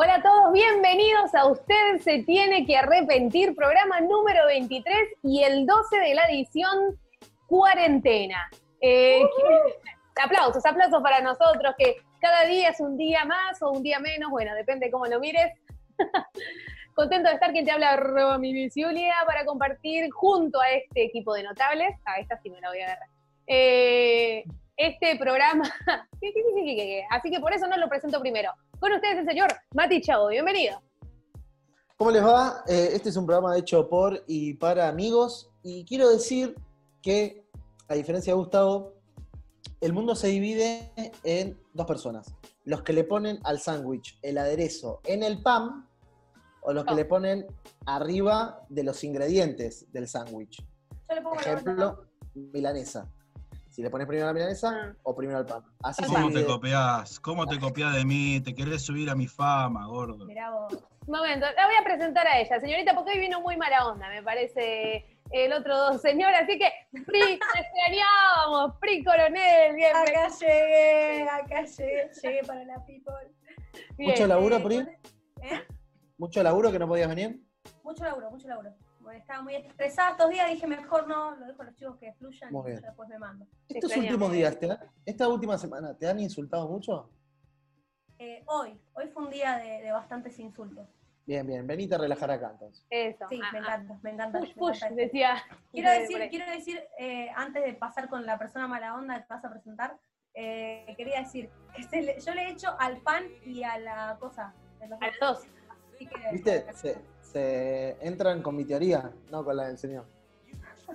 Hola a todos, bienvenidos a Usted se tiene que arrepentir, programa número 23 y el 12 de la edición cuarentena. Eh, que- aplausos, aplausos para nosotros, que cada día es un día más o un día menos, bueno, depende de cómo lo mires. Contento de estar quien te habla, mi Visiulia, para compartir junto a este equipo de notables, a esta sí me la voy a agarrar, eh, este programa. Así que por eso no lo presento primero. Con ustedes el señor Mati Chavo, bienvenido. ¿Cómo les va? Eh, este es un programa hecho por y para amigos. Y quiero decir que, a diferencia de Gustavo, el mundo se divide en dos personas. Los que le ponen al sándwich el aderezo en el pan o los que Oh. le ponen arriba de los ingredientes del sándwich. Ejemplo, milanesa. Si le pones primero la milanesa o primero al pan. Así se ¿Cómo te copias? ¿Cómo te copias de mí? ¿Te querés subir a mi fama, gordo? Mirá vos. Un momento, la voy a presentar a ella, señorita, porque hoy vino muy mala onda, me parece el otro dos señor, así que Pri, te extrañábamos, Pri Coronel, bien, Acá llegué, acá llegué, llegué para la people. bien. ¿Mucho laburo, Pri? ¿Eh? ¿Mucho laburo que no podías venir? Mucho laburo, mucho laburo. Estaba muy estresada estos días, dije mejor no, lo dejo a los chicos que fluyan Muy y bien. yo después me mando. Estos últimos días, ¿te han- esta última semana, ¿te han insultado mucho? Eh, hoy, hoy fue un día de, de bastantes insultos. Bien, bien, venite a relajar acá entonces. Eso. Sí, ah, me ah. encanta, me encanta. Push, me push, encanta. decía. Quiero decir, quiero decir eh, antes de pasar con la persona mala onda que vas a presentar, eh, quería decir que se le- yo le he hecho al pan y a la cosa. los A las dos. dos. Así que- ¿Viste? Se, se entran con mi teoría, no con la del señor.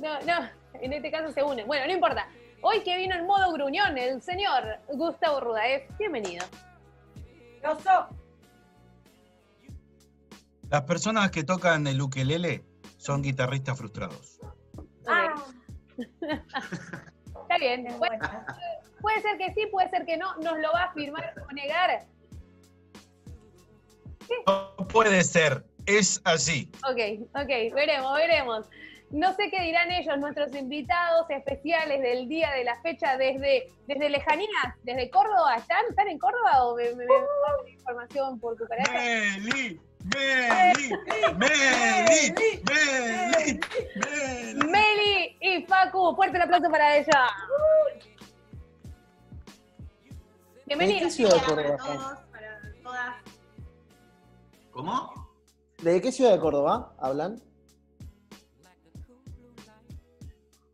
No, no, en este caso se unen. Bueno, no importa. Hoy que vino en modo gruñón el señor Gustavo Rudaez, bienvenido. Oso. Las personas que tocan el ukelele son guitarristas frustrados. Ah, Está bien. Bueno, puede ser que sí, puede ser que no. Nos lo va a afirmar o negar. No puede ser, es así. Ok, ok, veremos, veremos. No sé qué dirán ellos, nuestros invitados especiales del día de la fecha desde, desde lejanías, desde Córdoba. ¿Están, ¿Están en Córdoba o me, me, me información por cucaracha? Meli, Meli, Meli, Meli, Meli. Meli y Facu, fuerte el aplauso para ella. ¿En Bienvenida. qué ciudad Córdoba para están? todos, para todas. ¿Cómo? ¿De qué ciudad de Córdoba hablan?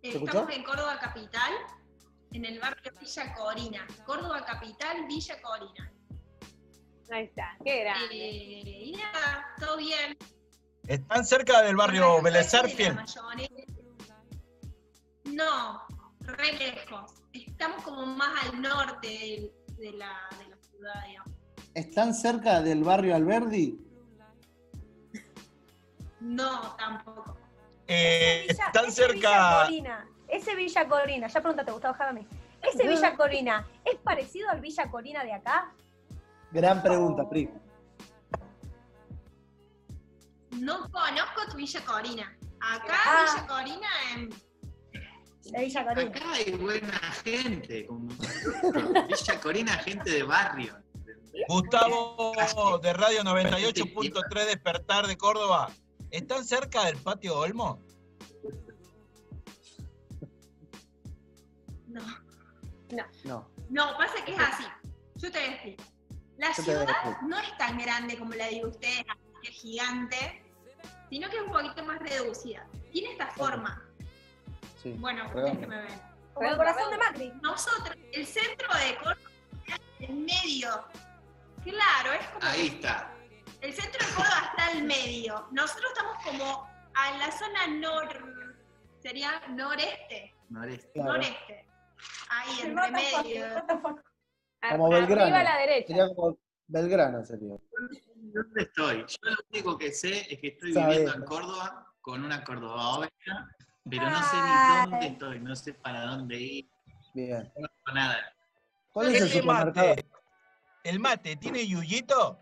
¿Se escuchó? Estamos en Córdoba Capital, en el barrio Villa Corina. Córdoba Capital, Villa Corina. Ahí está, qué grande. Eh, y nada, todo bien. ¿Están cerca del barrio mayonesa. No, re lejos. Estamos como más al norte de, la, de la ciudad, digamos. ¿Están cerca del barrio Alberdi? No, tampoco. Eh, Ese Villa- están ese Villa cerca. Corina, ese Villa Corina, ya pregúntate, Gustavo Jadame. Ese Villa Corina, ¿es parecido al Villa Corina de acá? Gran pregunta, Pri. No conozco tu Villa Corina. Acá, Ah. Villa Corina, en Villa Corina. Acá hay buena gente, como Villa Corina, gente de barrio. Gustavo de Radio 98.3 Despertar de Córdoba. ¿Están cerca del patio Olmo? no. No. No, pasa que es así. Yo te voy a explicar. La Yo ciudad no es tan grande como la de ustedes, que es gigante, sino que es un poquito más reducida. Tiene esta forma. Sí. Bueno, ustedes que me ven. Como el corazón de Macri. Nosotros, el centro de Córdoba, el medio. Claro, es como Ahí está. El centro de Córdoba está al medio. Nosotros estamos como a la zona nor... sería noreste. Noreste. Claro. Noreste. Ahí, entre the fuck, medio. fuck. Como Arriba Belgrano. a la derecha. Sería como Belgrano sería. ¿Dónde estoy? Yo lo único que sé es que estoy Sabés. viviendo en Córdoba con una Córdoba oveja pero no sé ni dónde estoy, no sé para dónde ir, Bien. no conozco nada. ¿Cuál es el supermercado? mate, ¿El mate tiene yuyito?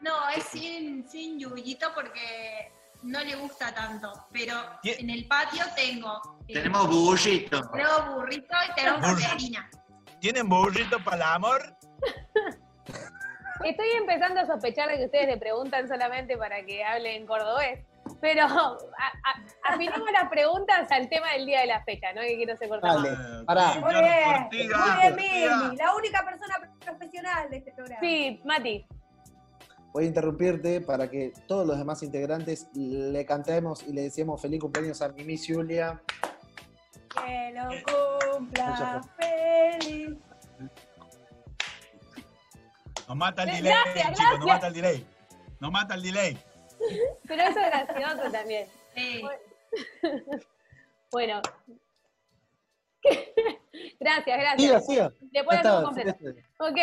No, es sin, sin yuyito porque no le gusta tanto. Pero en el patio tengo. eh, Tenemos bullito. Tenemos burrito y tenemos mandarina. ¿Tienen burrito para el amor? Estoy empezando a sospechar de que ustedes le preguntan solamente para que hable en cordobés. Pero a- a- afinemos las preguntas al tema del día de la fecha, ¿no? Que quiero se corta Dale. Eh, pará. sí, Muy bien, Ortiga, muy bien, Ortiga. Mili, la única persona profesional de este programa. Sí, Mati. Voy a interrumpirte para que todos los demás integrantes le cantemos y le decíamos feliz cumpleaños a Mimi Julia. Que lo cumpla gracias. feliz. Nos mata el Gracias, delay, chicos, nos gracias. mata el delay. Nos mata el delay. Pero eso es gracioso también. Sí. Bueno. gracias, gracias. Siga, siga. Después la está, hacemos completa. siga. Ok.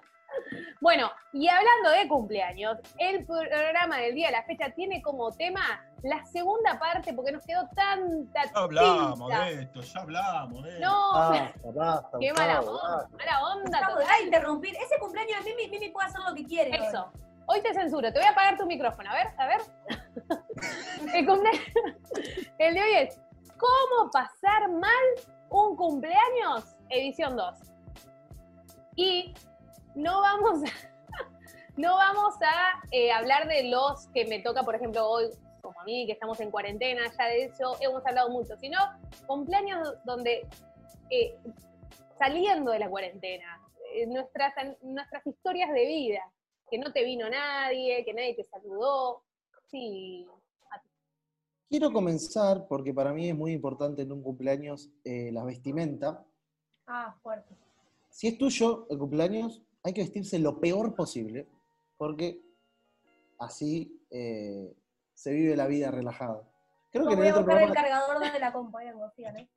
bueno, y hablando de cumpleaños, el programa del día de la fecha tiene como tema la segunda parte porque nos quedó tanta Ya hablamos tinta. de esto, ya hablamos de esto. No, Basta, basta, qué mala onda, mala onda. De interrumpir. Ese cumpleaños de Mimi, Mimi puede hacer lo que quiere. Eso. Hoy te censuro, te voy a apagar tu micrófono. A ver, a ver. El, cumple- el de hoy es ¿Cómo pasar mal un cumpleaños? Edición 2. Y no vamos a, no vamos a eh, hablar de los que me toca, por ejemplo, hoy, como a mí, que estamos en cuarentena, ya de eso hemos hablado mucho, sino cumpleaños donde eh, saliendo de la cuarentena, eh, nuestras, nuestras historias de vida, que no te vino nadie, que nadie te saludó. Sí, Quiero comenzar porque para mí es muy importante en un cumpleaños eh, la vestimenta. Ah, fuerte. Si es tuyo el cumpleaños, hay que vestirse lo peor posible porque así eh, se vive la vida relajada. Creo No que en voy el a buscar el cargador de la compa, ahí vengo, sigan, ¿eh?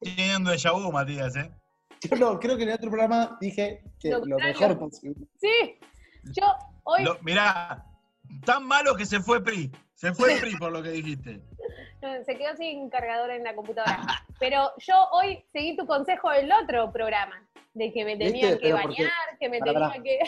Teniendo de Matías, ¿eh? yo no, creo que en el otro programa dije que Lo lo, mejor posible. sí. Yo hoy Lo- mirá, tan malo que se fue PRI. Se fue PRI por lo que dijiste. no, se quedó sin cargador en la computadora. Pero yo hoy seguí tu consejo del otro programa, de que me tenía ¿Viste? que bañar, que me Pará, tenía pará. que.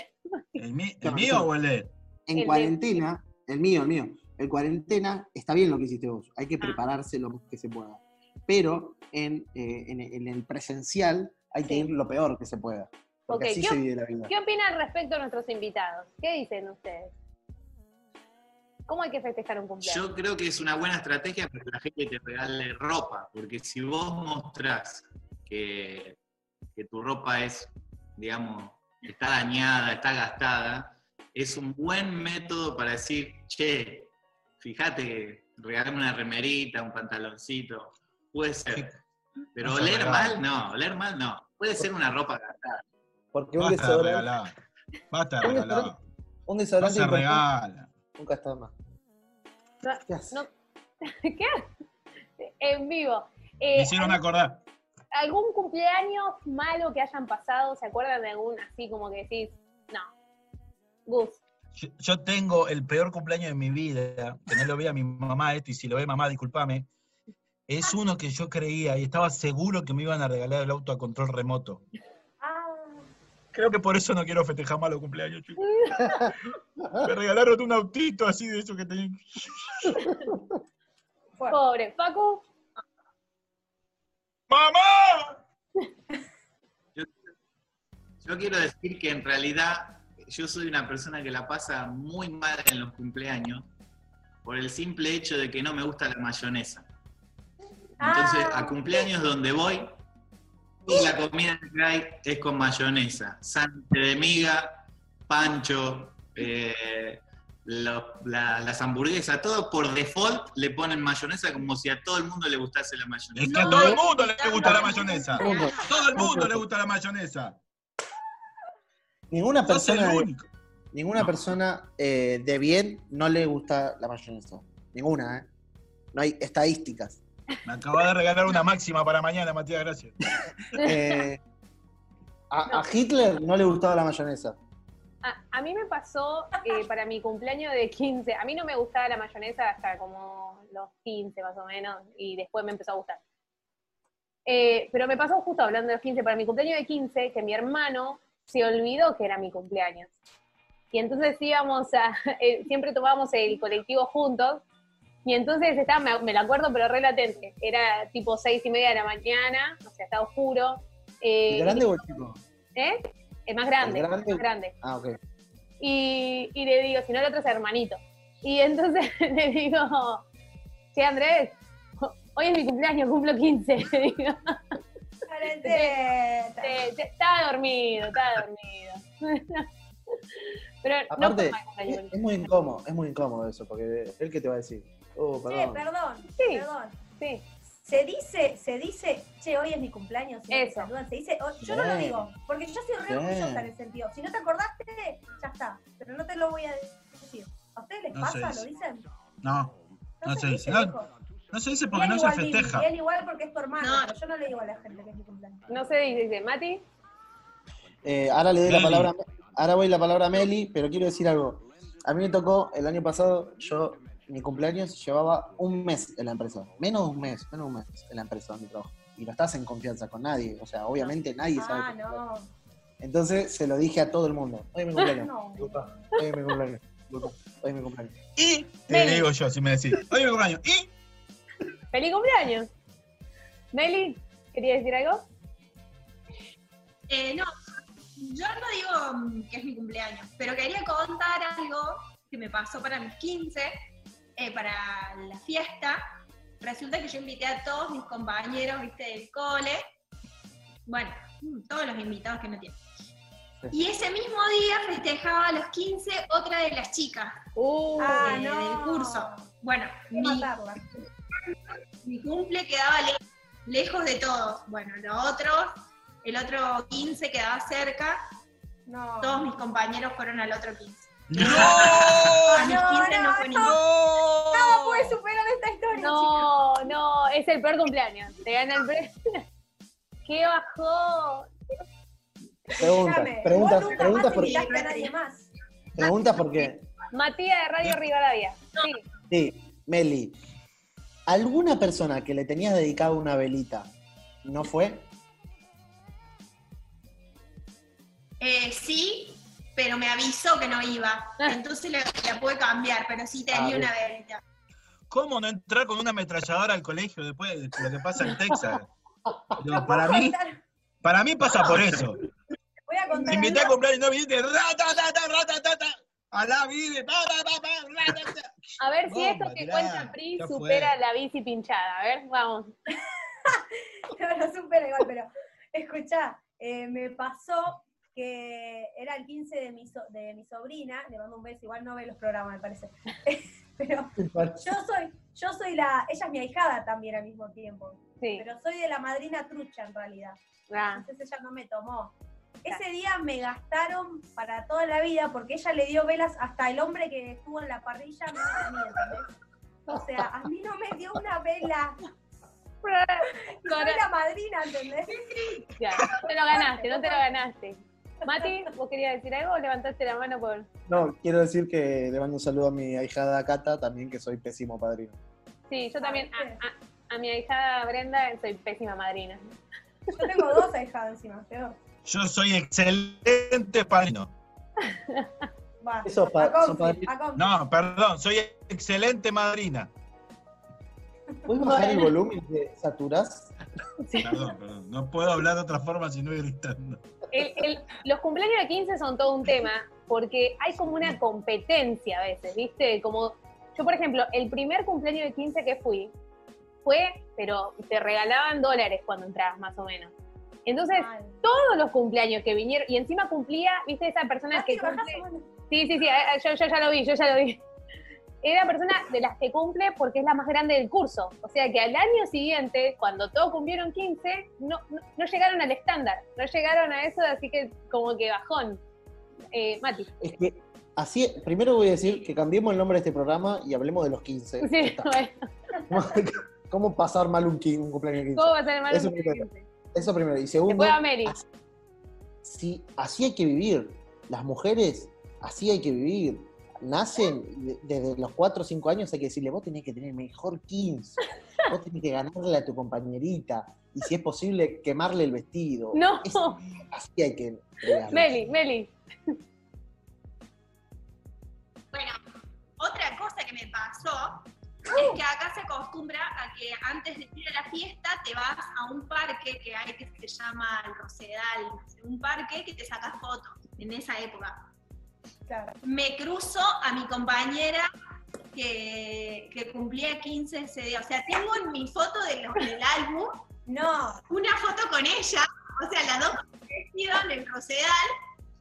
¿El, mi- el No, mío o el de él? En El de- cuarentena, el mío, el mío, en cuarentena está bien lo que hiciste vos, hay que Ah. prepararse lo que se pueda. Pero en, eh, en- en el presencial hay que ir lo peor que se pueda. Porque Ok, así ¿qué se vive la vida. ¿Qué opinan respecto a nuestros invitados? ¿Qué dicen ustedes? ¿Cómo hay que festejar un cumpleaños? Yo creo que es una buena estrategia para que la gente te regale ropa, porque si vos mostrás que, que tu ropa es, digamos, está dañada, está gastada, es un buen método para decir, che, fíjate que regálame una remerita, un pantaloncito, puede ser. Pero oler mal, no, oler mal no. Puede ser una ropa gastada. Porque un Basta de desodorante, regalar. Basta de Un regalar. un No desodorante se importante regala. nunca está más. No, ¿Qué haces? no. ¿Qué? En vivo. Me Eh, hicieron acordar. ¿Algún cumpleaños malo que hayan pasado? ¿Se acuerdan de algún así como que decís, no? Gus. Yo, yo tengo el peor cumpleaños de mi vida, que no lo vea mi mamá esto, y si lo ve mamá, discúlpame. Es uno que yo creía y estaba seguro que me iban a regalar el auto a control remoto. Ah, Creo que por eso no quiero festejar más los cumpleaños, chicos. Me regalaron un autito así de eso que tenía. Pobre. Facu. ¡Mamá! Yo quiero decir que en realidad yo soy una persona que la pasa muy mal en los cumpleaños por el simple hecho de que no me gusta la mayonesa. Entonces, Ah. a cumpleaños donde voy, la comida que hay es con mayonesa. Sante de miga, pancho, eh, la- las hamburguesas, todo por default le ponen mayonesa como si a todo el mundo le gustase la Es mayonesa. que a todo el mundo le gusta la mayonesa. Todo el mundo le gusta la mayonesa. Ninguna persona, ninguna No. persona eh, de bien no le gusta la mayonesa. Ninguna, ¿eh? No hay estadísticas. Me acaba de regalar una máxima para mañana, Matías, gracias. Eh, a, Hitler no le gustaba la mayonesa. A, a mí me pasó eh, para mi cumpleaños de 15. A mí no me gustaba la mayonesa hasta como los 15 más o menos, y después me empezó a gustar. Eh, pero me pasó justo hablando de los 15, para mi cumpleaños de 15, que mi hermano se olvidó que era mi cumpleaños. Y entonces íbamos a, eh, siempre tomábamos el colectivo juntos, y entonces estaba, me, me lo acuerdo, pero re latente. Era tipo seis y media de la mañana, o sea, estaba oscuro. Eh, ¿El grande o el chico? ¿Eh? Es más grande, ¿El grande? más grande. Ah, ok. Y, y le digo, si no el otro es hermanito. Y entonces le digo, che Andrés, hoy es mi cumpleaños, cumplo 15. Le digo, Calenteta. "Te- te- estaba dormido, estaba dormido. Pero no Aparte, cumpleaños. es, es muy incómodo, es muy incómodo eso, porque él que te va a decir, oh, Che, perdón. perdón, Sí. perdón. Sí, Se dice, se dice, che, hoy es mi cumpleaños, me Eso. saludan. Se dice, oh, yo no lo digo, porque yo soy re orgullosa en ese sentido. Si no te acordaste, ya está. Pero no te lo voy a decir. ¿A ustedes les No pasa? dice. ¿Lo dicen? No, no se dice. No, viejo. no se dice porque él no se festeja. él igual porque es tu hermano, No. pero yo no le digo a la gente que es mi cumpleaños. no se dice, dice, Mati, Eh, ahora le doy la palabra, ahora voy la palabra a Meli, pero quiero decir algo. A mí me tocó el año pasado, yo, mi cumpleaños llevaba un mes en la empresa, menos de un mes, menos de un mes en la empresa donde trabajo. Y no estás en confianza con nadie, o sea, obviamente nadie sabe. Ah, no. Entonces se lo dije a todo el mundo. Hoy es mi cumpleaños. No. Hoy es mi cumpleaños. Hoy es mi cumpleaños. Y te Meli. digo yo, si me decís, hoy es mi cumpleaños. Y feliz cumpleaños. Meli, ¿quería decir algo? Eh, no, yo no digo mm, que es mi cumpleaños, pero quería contar algo que me pasó para mis 15, eh, para la fiesta. Resulta que yo invité a todos mis compañeros, viste, del cole. Bueno, mm, todos los invitados que no tienen. Y ese mismo día festejaba a los 15 otra de las chicas Uh, Ah, eh, no. del curso. Bueno, mi, mi cumple quedaba le- lejos de todos. Bueno, los otros, el otro 15 quedaba cerca, No. todos mis compañeros fueron al otro 15. ¡No! A mis 15 no, no, no. ninguno. Nada puede superar esta historia, no, no, es el peor cumpleaños. Te gana el premio. ¡Qué bajó! Preguntas, Escuchame, preguntas, preguntas por, a nadie más. preguntas porque, Matías de Radio Rivadavia. Sí. sí, Meli, ¿alguna persona que le tenías dedicado una velita no fue? Eh, sí, pero me avisó que no iba. Entonces la, la pude cambiar, pero sí tenía Ah, una velita. ¿Cómo no entrar con una ametralladora al colegio después de lo que pasa en Texas? Para mí, para mí pasa por eso. Voy a contar Te invité a cumpleaños y no viniste. Ratatata, ratatata. Alá, vive. pa, pa, pa, pa, ratata. A ver si No, esto que cuenta Pri supera la bici pinchada. A ver, vamos. No lo supero igual, pero escuchá, eh, me pasó que era el 15 de mi, so- de mi sobrina, le mando un beso, igual no ve los programas, me parece. pero yo soy, yo soy la, ella es mi ahijada también al mismo tiempo, Sí. pero soy de la madrina trucha en realidad. Ah, Entonces ella no me tomó. Ese día me gastaron para toda la vida porque ella le dio velas hasta el hombre que estuvo en la parrilla me mí, ¿entendés? O sea, a mí no me dio una vela. Soy la madrina, ¿entendés? ya, no te lo ganaste, no te lo ganaste. Mati, ¿vos querías decir algo o levantaste la mano por...? No, quiero decir que le mando un saludo a mi ahijada Cata, también que soy pésimo padrino. Sí, yo también, a, a- a mi ahijada Brenda soy pésima madrina. Yo tengo dos ahijadas encima, peor. Yo soy excelente padrino. Va, Eso pa- a son a. No, perdón, soy excelente madrina. ¿Puedes bajar el volumen de saturás? Perdón, perdón. No puedo hablar de otra forma si no ir gritando. El- el- los cumpleaños de 15 son todo un tema porque hay como una competencia a veces, ¿viste? Como yo, por ejemplo, el primer cumpleaños de 15 que fui fue, pero te regalaban dólares cuando entrabas, más o menos. Entonces, todos los cumpleaños que vinieron, y encima cumplía, ¿viste? Esa persona que cumple. Sí, sí, sí, yo ya lo vi, yo ya lo vi. Era persona de las que cumple porque es la más grande del curso. O sea que al año siguiente, cuando todos cumplieron 15, no, no, no llegaron al estándar, no llegaron a eso, así que como que bajón. Eh, Mati. Es que así, primero voy a decir que cambiemos el nombre de este programa y hablemos de los 15. Ya Sí, bueno, ¿Cómo pasar mal un, un cumpleaños de 15? ¿cómo ser mal? Eso primero. Eso primero. Y segundo, Después a Mary. si así hay que vivir, las mujeres así hay que vivir. Nacen desde los 4 o 5 años hay que decirle, vos tenés que tener mejor 15, vos tenés que ganarle a tu compañerita, y si es posible, quemarle el vestido. No. Es- así hay que crearlos. Meli, Meli. Bueno, otra cosa que me pasó es que acá se acostumbra a que antes de ir a la fiesta te vas a un parque que hay que se llama el Rosedal, un parque que te sacas fotos en esa época. Claro. Me cruzo a mi compañera que, que cumplía 15 ese día. O sea, tengo en mi foto de los- del álbum No, una foto con ella, o sea, las dos vestido en el Rosedal.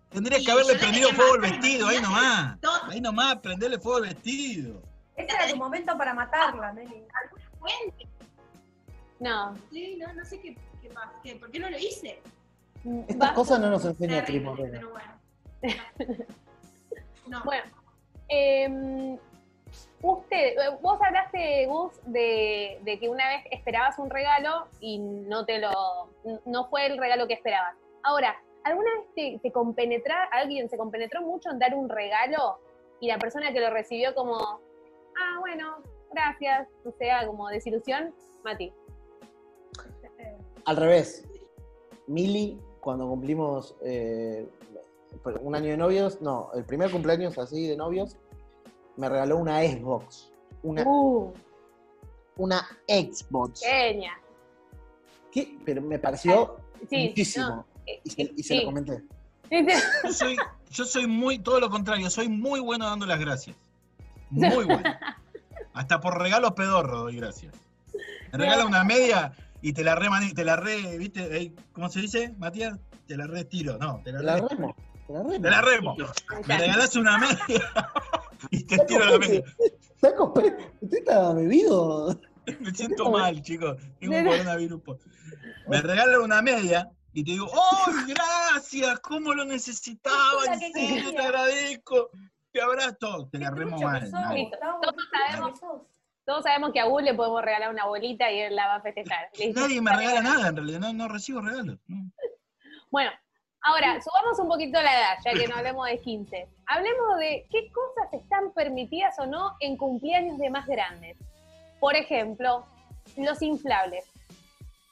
Tendrías que haberle prendido fuego al vestido, ahí nomás. Todo. Ahí nomás, prenderle fuego al vestido. ese era tu momento para matarla, Meli. Fuente. No. Sí, no, no sé qué, qué pasa, qué- ¿por qué no lo hice? Estas cosas no nos enseña Morena. pero bueno. No. Bueno, em, usted, eh, vos hablaste, Gus, de, de que una vez esperabas un regalo y no te lo, no fue el regalo que esperabas. Ahora, ¿alguna vez te, te compenetra, alguien se compenetró mucho en dar un regalo y la persona que lo recibió como, ah, bueno, gracias, o sea, como desilusión? Mati. Al revés. Mili, cuando cumplimos eh, un año de novios, no, el primer cumpleaños así de novios, me regaló una Xbox. Una, Uh, una Xbox. genia. ¿Qué? Pero me pareció Sí, muchísimo. no, eh, y se, y se sí. lo comenté. Yo soy, yo soy muy, todo lo contrario, soy muy bueno dando las gracias. Muy bueno. Hasta por regalos pedorros doy gracias. Me regala una media y te la re, te la re, ¿viste? ¿Cómo se dice, Matías? Te la re tiro, no, te la Te la re- remo. Te la remo. Te la remo. Me regalás una media y te tiro la media. Saco, ¿Usted está bebido? Me siento mal, chicos. Tengo un coronavirus. po- Me regalan una media y te digo, ¡ay, gracias! ¿Cómo lo necesitaba? En serio, te agradezco. Te abrazo. Te la remo mal. Todos sabemos. Todos sabemos que a Gus le podemos regalar una bolita y él la va a festejar. Nadie me regala nada, en realidad. No, no recibo regalos. no. Bueno, ahora, subamos un poquito la edad, ya que no hablemos de 15. Hablemos de qué cosas están permitidas o no en cumpleaños de más grandes. Por ejemplo, los inflables.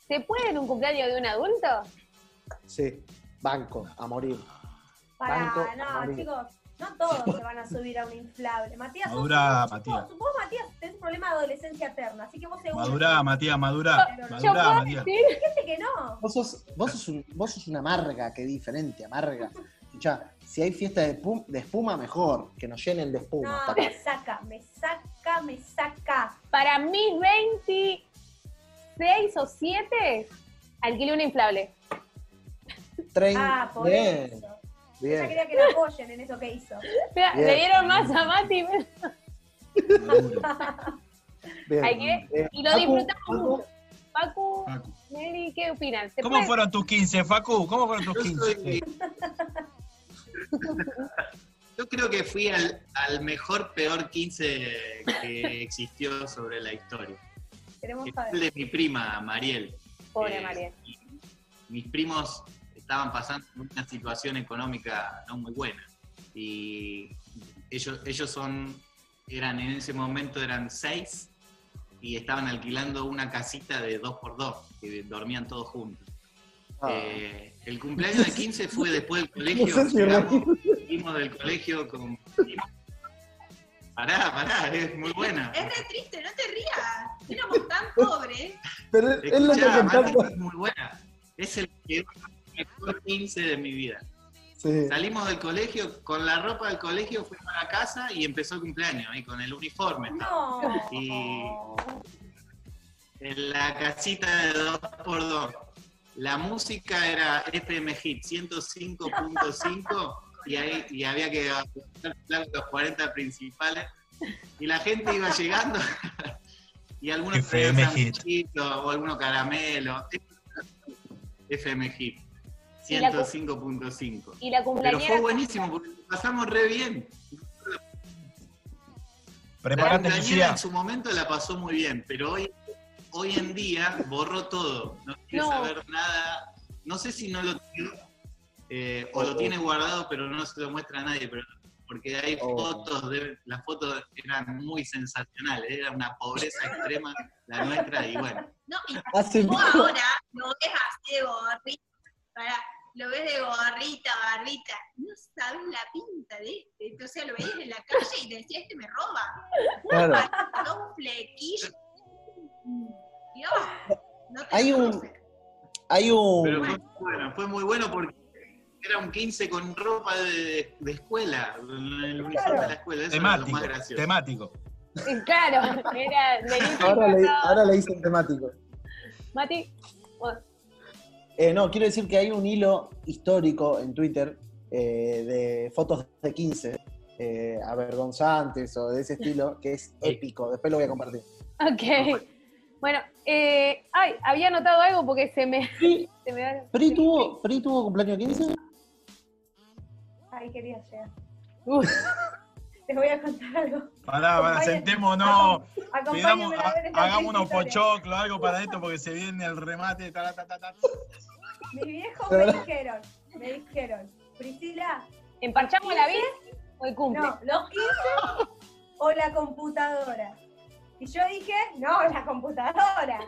¿Se puede en un cumpleaños de un adulto? Sí, banco, a morir. Pará, Banco a no, morir. chicos, no todos se van a subir a un inflable. Matías, vos- Matías. Vos, Matías, tenés un problema de adolescencia eterna, así que vos seguro. Madurá, Matías, madurá. Yo Yo Madurá, puedo Matías. decir, Hay gente que no. Vos sos, vos sos, un- vos sos una amarga, que diferente, amarga. Escuchá, si hay fiesta de, pum- de espuma, mejor, que nos llenen de espuma. No, me saca, me saca, me saca. para mis 26 o 7, alquilé una inflable. Trein- Ah, por bien. Ella bien. quería que la apoyen en eso que hizo. Mira, le dieron más a Mati bien. Hay que- y lo Facu, disfrutamos Facu, mucho. Pacu, Facu. Mary, ¿qué opinan? ¿Se ¿Cómo puede? fueron tus 15, Facu? ¿Cómo fueron tus Yo 15? soy- Yo creo que fui al, al mejor peor 15 que existió sobre la historia. Queremos Que fue el saber. de mi prima, Mariel. Pobre Eh, María. y Mis primos estaban pasando una situación económica no muy buena. Y ellos, ellos son, eran en ese momento eran seis y estaban alquilando una casita de dos por dos, que dormían todos juntos. Ah. Eh, el cumpleaños de 15 fue después del colegio. No sé si llegamos, reír. fuimos del colegio con. Pará, pará, es muy buena. Es re triste, no te rías. Éramos tan pobres. Pero Escuchá, contando. Mati, es muy buena. Es el que mejor 15 de mi vida. Sí. Salimos del colegio, con la ropa del colegio fuimos a la casa y empezó el cumpleaños, ahí con el uniforme. No. Y en la casita de 2x2. La música era FM Hit 105.5 y, ahí, y había que apuntar los 40 principales. Y la gente iba llegando y algunos FM traían Hit. o algunos caramelos. FM Hit 105.5. Y la Pero cumpleañera. fue buenísimo porque lo pasamos re bien. La Preparate, cumpleañera Lucía. en su momento la pasó muy bien, pero hoy, hoy en día borró todo. No quiere No. saber nada. No sé si no lo tiene eh, o lo tiene guardado, pero no se lo muestra a nadie. Pero porque hay Oh. fotos, de, las fotos eran muy sensacionales, era una pobreza extrema la nuestra y bueno. No, y vos ahora lo ves así de gorrita, pará, lo ves de gorrita, barbita, no sabes la pinta de este. Entonces lo veías en la calle y decías, este me roba. Claro. Un flequillo. Dios, no te Hay un-. Hay Pero un. fue, bueno, fue muy bueno porque era un 15 con ropa de, de escuela, el uniforme de la escuela, eso era lo Temático, más gracioso. temático. Claro, era. Ahora le, ahora le dicen temático. Mati, vos. Eh, no, quiero decir que hay un hilo histórico en Twitter eh, de fotos de 15, eh, avergonzantes o de ese estilo, que es épico. Después lo voy a compartir. Ok. Bueno, eh, ay, había notado algo porque se me. Se me da- ¿Pri tuvo, Pri tuvo cumpleaños 15? Ahí quería llegar. Les voy a contar algo. Pará, pará, sentémonos. Pidamos, a ver esta hagamos unos pochoclos, algo para esto, porque se viene el remate. ta, ta, ta, ta. Mis viejos me dijeron, me dijeron, Priscila, ¿Emparchamos la vida o el cumple? no, los 15 o la computadora. Y yo dije, no, la computadora.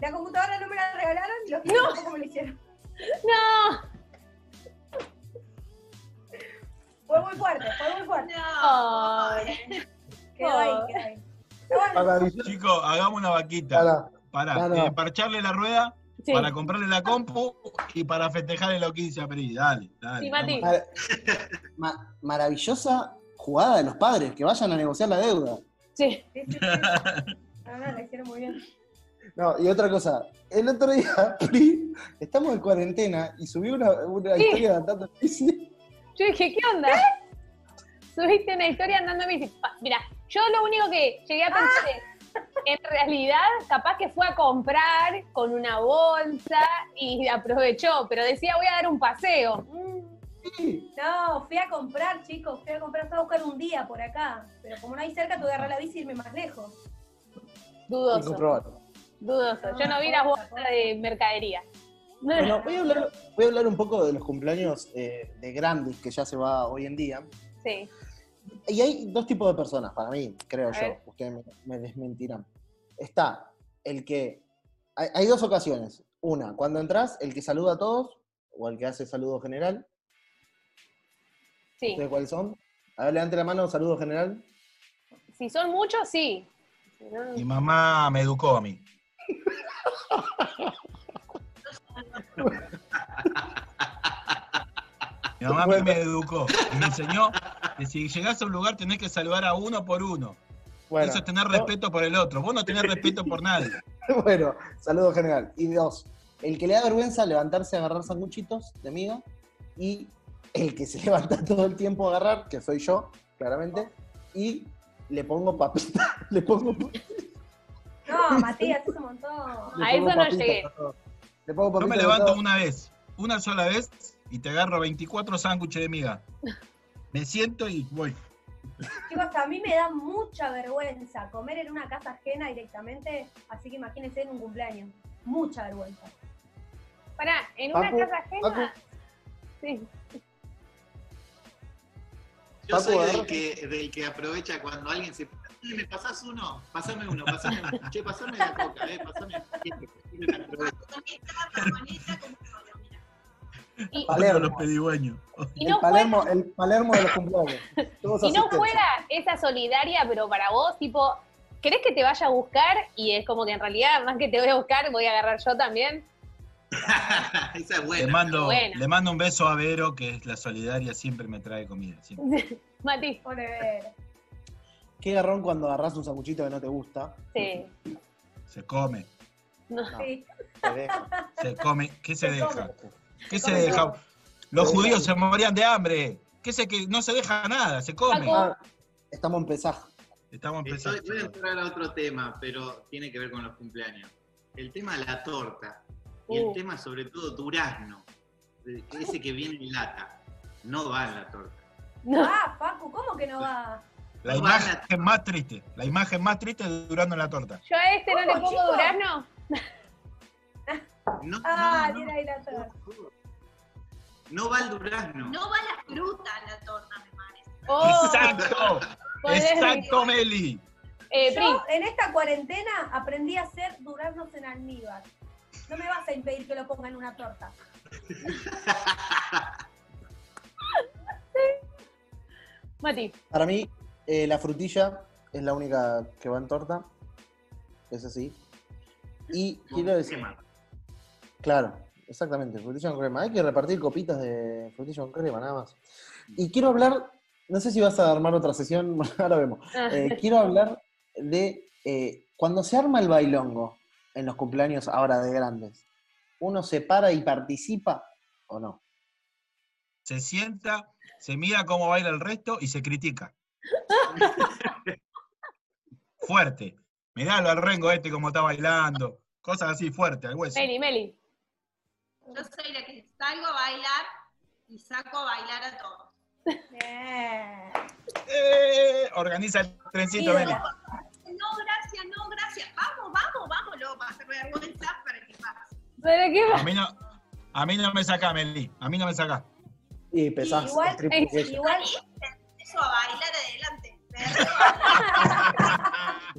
La computadora no me la regalaron y los 15 tampoco me lo hicieron. ¡No! Fue muy fuerte, fue muy fuerte. Ay. Quedó ahí, quedó ahí. Bueno, Maravilloso. Chicos, hagamos una vaquita. Pará. Para No, no. parcharle la rueda, Sí, para comprarle la compu y para festejarle los 15 a Peri. Dale, dale. Sí, Mati. Mar- maravillosa jugada de los padres, que vayan a negociar la deuda. sí. sí, sí, sí. No, no, la hicieron muy bien. No, y otra cosa, el otro día, Pri, estamos en cuarentena y subió una, una Sí. historia de bici. Yo dije, ¿qué onda? Subiste una historia andando en bici. Mira, yo lo único que llegué a pensar es, en realidad, capaz que fue a comprar con una bolsa y aprovechó, pero decía, voy a dar un paseo. No, fui a comprar, chicos, fui a comprar, fui a buscar un día por acá. Pero como no hay cerca, tuve que agarrar la bici y irme más lejos. dudoso, dudoso. Yo no vi las bolsas de mercadería. Bueno, voy a hablar, voy a hablar un poco de los cumpleaños eh, de grandes que ya se va hoy en día. Sí, Y hay dos tipos de personas, para mí, creo A yo. ver. Ustedes me, me desmentirán. Está el que. Hay, hay dos ocasiones. Una, cuando entras, el que saluda a todos, o el que hace saludo general. sí. ¿Ustedes cuáles son? A ver, levante la mano, saludo general. Si son muchos, sí. Si no- Mi mamá me educó a mí. Mi mamá me educó y me enseñó que si llegás a un lugar tenés que saludar a uno por uno. Bueno, Eso es tener respeto por el otro. Vos no tenés respeto por nadie. bueno, saludo general. Y dos, el que le da vergüenza levantarse a agarrar sanguchitos de miga. Y el que se levanta todo el tiempo a agarrar, que soy yo, claramente. Y le pongo papita. Le pongo, No, Matías, es un montón. A eso no llegué. todo. Le pongo Yo me levanto todo. una vez, una sola vez, y te agarro 24 sándwiches de miga. Me siento y voy. Chicos, a mí me da mucha vergüenza comer en una casa ajena directamente, así que imagínense en un cumpleaños. Mucha vergüenza. Pará, en una casa ajena. Sí. Yo soy del que, del que aprovecha cuando alguien se. "Eh, ¿Me pasás uno? Pasame uno, pasame uno. Che, pasame la coca, eh, pasame. Y, Palermo. Los pedigüeños. y el, no Palermo, fuera, el Palermo de los cumpleaños. Y no fuera esa solidaria, pero para vos, tipo, ¿querés que te vaya a buscar? Y es como que en realidad, más que te voy a buscar, voy a agarrar yo también. Esa es Le buena. mando, Buena. le mando un beso a Vero, que es la solidaria, siempre me trae comida. siempre. Mati, Pobre ver. Qué garrón cuando agarras un sanguchito que no te gusta. sí. Se come, No. No, Sí. te deja. se come. ¿Qué se Se deja? come. ¿Qué Se se deja? Los Se judíos deja. se morían de hambre. ¿Qué sé que no se deja nada? Se come. Ah, estamos en pesaje. Estamos Estoy- empezando. voy a entrar a otro tema, pero tiene que ver con los cumpleaños. El tema de la torta. Y Uh. el tema, sobre todo, durazno. Ese que viene en lata. No va en la torta. No. Ah, Paco, ¿cómo que no va? La imagen más triste. La imagen más triste es durando en la torta. Yo a este no le ¿Cómo, pongo chico? durazno. No, Ah, no, ahí la torta. no va el durazno. No va la fruta a la torta, me parece. Oh, Exacto, exacto, Meli. Eh, Pri, Yo en esta cuarentena aprendí a hacer duraznos en almíbar. No me vas a impedir que lo ponga en una torta. Mati. Para mí, eh, la frutilla es la única que va en torta. Es así. Y quiero decir. Crema. Claro, exactamente, frutilla con crema. Hay que repartir copitas de frutilla con crema, nada más. Y quiero hablar, no sé si vas a armar otra sesión, ahora vemos. Ah, Eh, quiero hablar de eh, cuando se arma el bailongo en los cumpleaños ahora de grandes. ¿Uno se para y participa o no? Se sienta, se mira cómo baila el resto y se critica. Fuerte. Miralo al rengo este como está bailando. Cosas así fuerte, al hueso. Meli, Meli. Yo soy la que salgo a bailar y saco a bailar a todos. Bien. Eh, organiza el trencito, Meli. No, gracias, no, gracias. Vamos, vamos, vamos, luego para hacer vergüenza para que pase. ¿Pero qué A mí no, a mí no me saca, Meli. A mí no me saca. Y pesás Igual-. Igual, Eso a bailar adelante.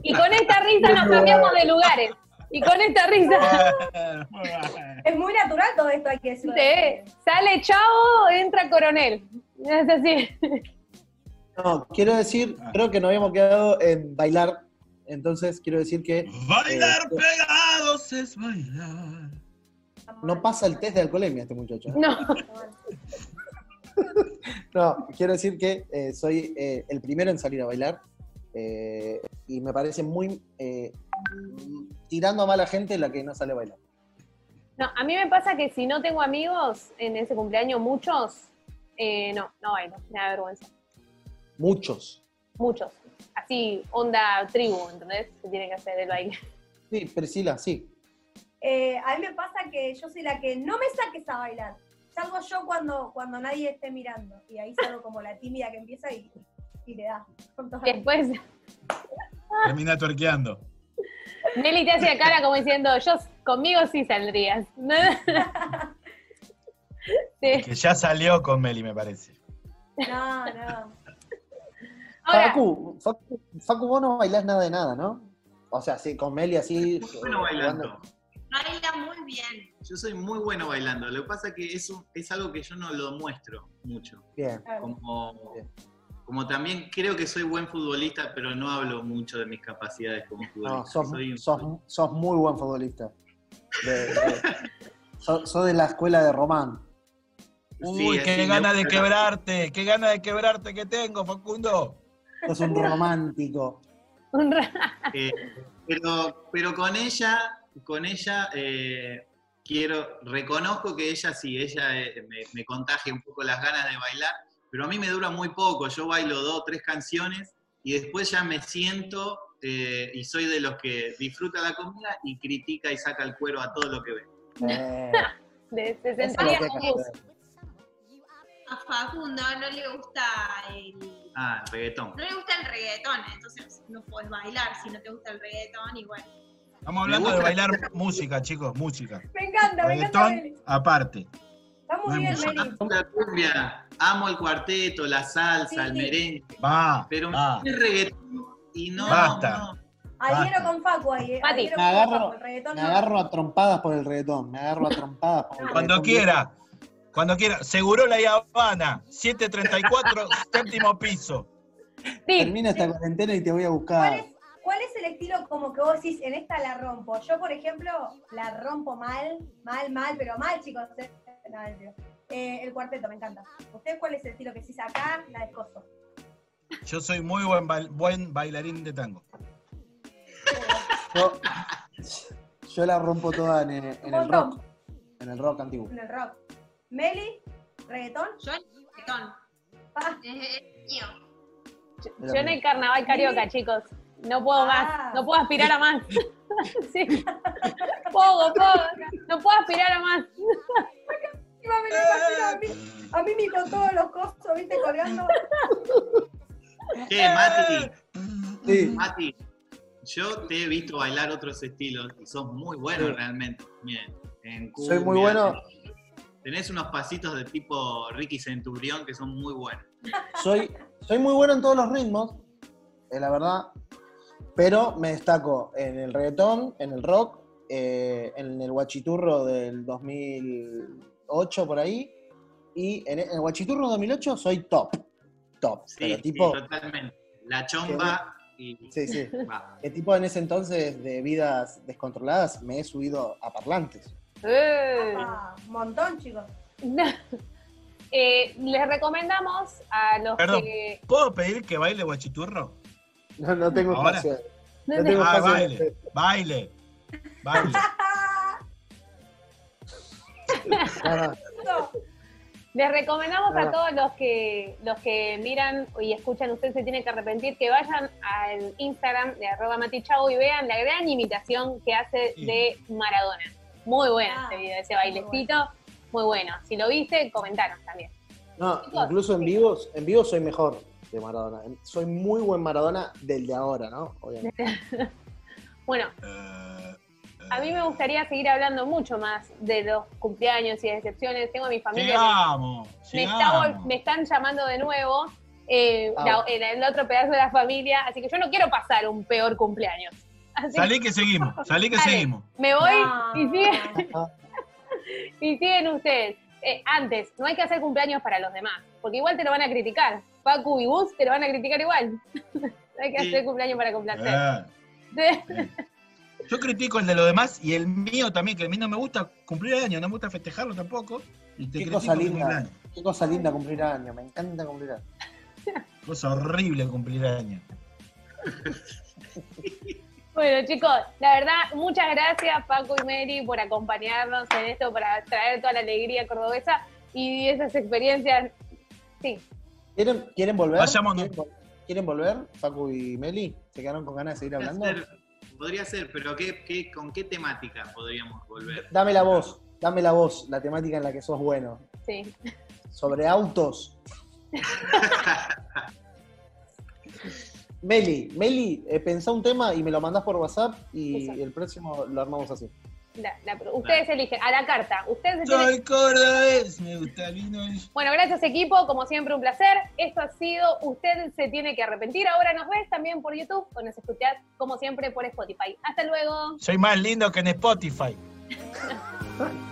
Y con esta risa nos cambiamos de lugares. Y con esta risa. es muy natural todo esto, hay que decirlo. Sí, sale chavo, entra coronel. Es así. No, quiero decir, creo que nos habíamos quedado en bailar. Entonces quiero decir que Bailar Eh, pegados es bailar. no pasa el test de alcoholemia este muchacho. No. No, quiero decir que eh, soy eh, el primero en salir a bailar eh, y me parece muy eh, tirando a mala gente la que no sale a bailar. No, a mí me pasa que si no tengo amigos en ese cumpleaños, muchos, eh, no, no bailo, me da vergüenza. Muchos. Muchos. Así, onda tribu, ¿entendés? Se tiene que hacer el baile. Sí, Priscila, sí. Eh, a mí me pasa que yo soy la que no me saques a bailar. Salgo yo cuando, cuando nadie esté mirando. Y ahí salgo como la tímida que empieza y, y le da. Después, Termina tuerqueando. Nelly te hace cara como diciendo, yo conmigo sí saldrías. Sí. Que ya salió con Meli, me parece. No, no. Ahora, Facu, Facu, Facu, vos no bailás nada de nada, ¿no? O sea, sí, con Meli así. Eh, bailando. jugando. Baila muy bien. Yo soy muy bueno bailando. Lo que pasa es que eso es algo que yo no lo muestro mucho. Bien. Como, Bien. como también creo que soy buen futbolista, pero no hablo mucho de mis capacidades como futbolista. No, sos, Soy- sos, sos muy buen futbolista. De- de- sos, sos de la escuela de Román. Uy, Sí, qué gana de quebrarte, qué gana de quebrarte que tengo, Facundo. Sos un romántico. Eh, pero, pero con ella, con ella eh, quiero, reconozco que ella sí, ella eh, me, me contagia un poco las ganas de bailar, pero a mí me dura muy poco. Yo bailo dos, tres canciones y después ya me siento eh, y soy de los que disfruta la comida y critica y saca el cuero a todo lo que ve. De eso es 60 lo días que hay que con bus. hacer. A Facundo no le gusta el, Ah, reggaetón. no le gusta el reggaetón, entonces no puedes bailar si no te gusta el reggaetón y bueno. Estamos hablando de bailar música, chicos, música. Me encanta, me encanta. Reggaetón Meli. aparte. Está muy No bien, Meli. Amo la cumbia, amo el cuarteto, la salsa, Sí, el sí. merengue, Va, pero va. el reggaetón y no. Basta. no. Adhiero Basta. con Facu ahí. eh. Me agarro, Facu, el reggaetón me no. agarro a trompadas por el reggaetón. Me agarro a trompadas por el Cuando reggaetón. quiera, cuando quiera. Seguro la Habana, 734, séptimo piso. Sí, Termina esta cuarentena y te voy a ¿Cuál buscar. ¿Cuál es el estilo como que vos decís, en esta la rompo? Yo, por ejemplo, la rompo mal, mal, mal, pero mal, chicos. eh. No. Eh, el cuarteto, me encanta. ¿Ustedes cuál es el estilo que decís acá? La descoso. Yo soy muy buen, bail- buen bailarín de tango. Yo, yo la rompo toda en, en el rock. En el rock antiguo. En el rock. Meli, reggaetón. Yo el reggaetón. Ah, yo en el carnaval carioca, chicos. No puedo Ah. más, no puedo aspirar a más. Sí. Poco, poco, no puedo aspirar a más. me lo a mí, a mí me con todos los cosos, viste, colgando. Che, Mati, Sí. Mati, yo te he visto bailar otros estilos y sos muy bueno Sí. realmente. Bien, en Soy muy bueno. Tenés unos pasitos de tipo Ricky Centurión que son muy buenos. Soy, soy muy bueno en todos los ritmos, es la verdad, pero me destaco en el reggaetón, en el rock, eh, en el guachiturro del 2008 por ahí, y en el guachiturro 2008 soy top, top, Sí, pero sí, tipo, totalmente. La chomba y. sí, sí, Va. que tipo en ese entonces de vidas descontroladas me he subido a parlantes. Eh. Ah, un montón, chicos. Eh, les recomendamos a los Perdón. que. ¿Puedo pedir que baile guachiturro? No, no tengo Ahora. espacio. No No te- tengo Ah, espacio. baile, baile, baile. No. Les recomendamos Ah. a todos los que los que miran y escuchan Usted se tiene que arrepentir que vayan al Instagram de arroba matichau y vean la gran imitación que hace Sí. de Maradona. Muy bueno Ah, este video, ese muy bailecito, muy bueno. Si lo viste, comentaron también. No, Chicos, incluso en vivos, en vivo soy mejor de Maradona. Soy muy buen Maradona del de ahora, ¿no? Obviamente. Bueno, a mí me gustaría seguir hablando mucho más de los cumpleaños y decepciones. Tengo a mi familia. Llegamos, me, está llegamos. vol- me están llamando de nuevo eh, Ah, la- el, el otro pedazo de la familia, así que yo no quiero pasar un peor cumpleaños. Así Salí que seguimos, salí que Dale. seguimos. me voy No. y, siguen, Ah, y siguen ustedes. Eh, antes, no hay que hacer cumpleaños para los demás, porque igual te lo van a criticar. Facu y Gus te lo van a criticar igual. no hay que Sí. hacer cumpleaños para complacer. Eh. Yo critico el de los demás y el mío también, que a mí no me gusta cumplir años, no me gusta festejarlo tampoco. Y te Qué cosa linda. qué cosa linda cumplir años. Me encanta cumplir años. Cosa horrible cumplir años. Bueno, chicos, la verdad, muchas gracias, Paco y Mary, por acompañarnos en esto, para traer toda la alegría cordobesa y esas experiencias. Sí, ¿Quieren, ¿quieren volver? Vayámonos. ¿Quieren, vol- quieren volver? Facu y Meli, ¿se quedaron con ganas de seguir Podría hablando? ser, podría ser, pero ¿qué, qué, con qué temática podríamos volver? Dame la voz, dame la voz, la temática en la que sos bueno. sí. Sobre autos. Meli, Meli, eh, pensá un tema y me lo mandás por WhatsApp y el próximo lo armamos así. La- la- ustedes eligen, a la carta. Ustedes se tienen- Soy cordobés, me gusta el vino. Bueno, gracias equipo, como siempre un placer. Esto ha sido Usted se tiene que arrepentir. Ahora nos ves también por YouTube o nos escuchás como siempre por Spotify. Hasta luego. Soy más lindo que en Spotify.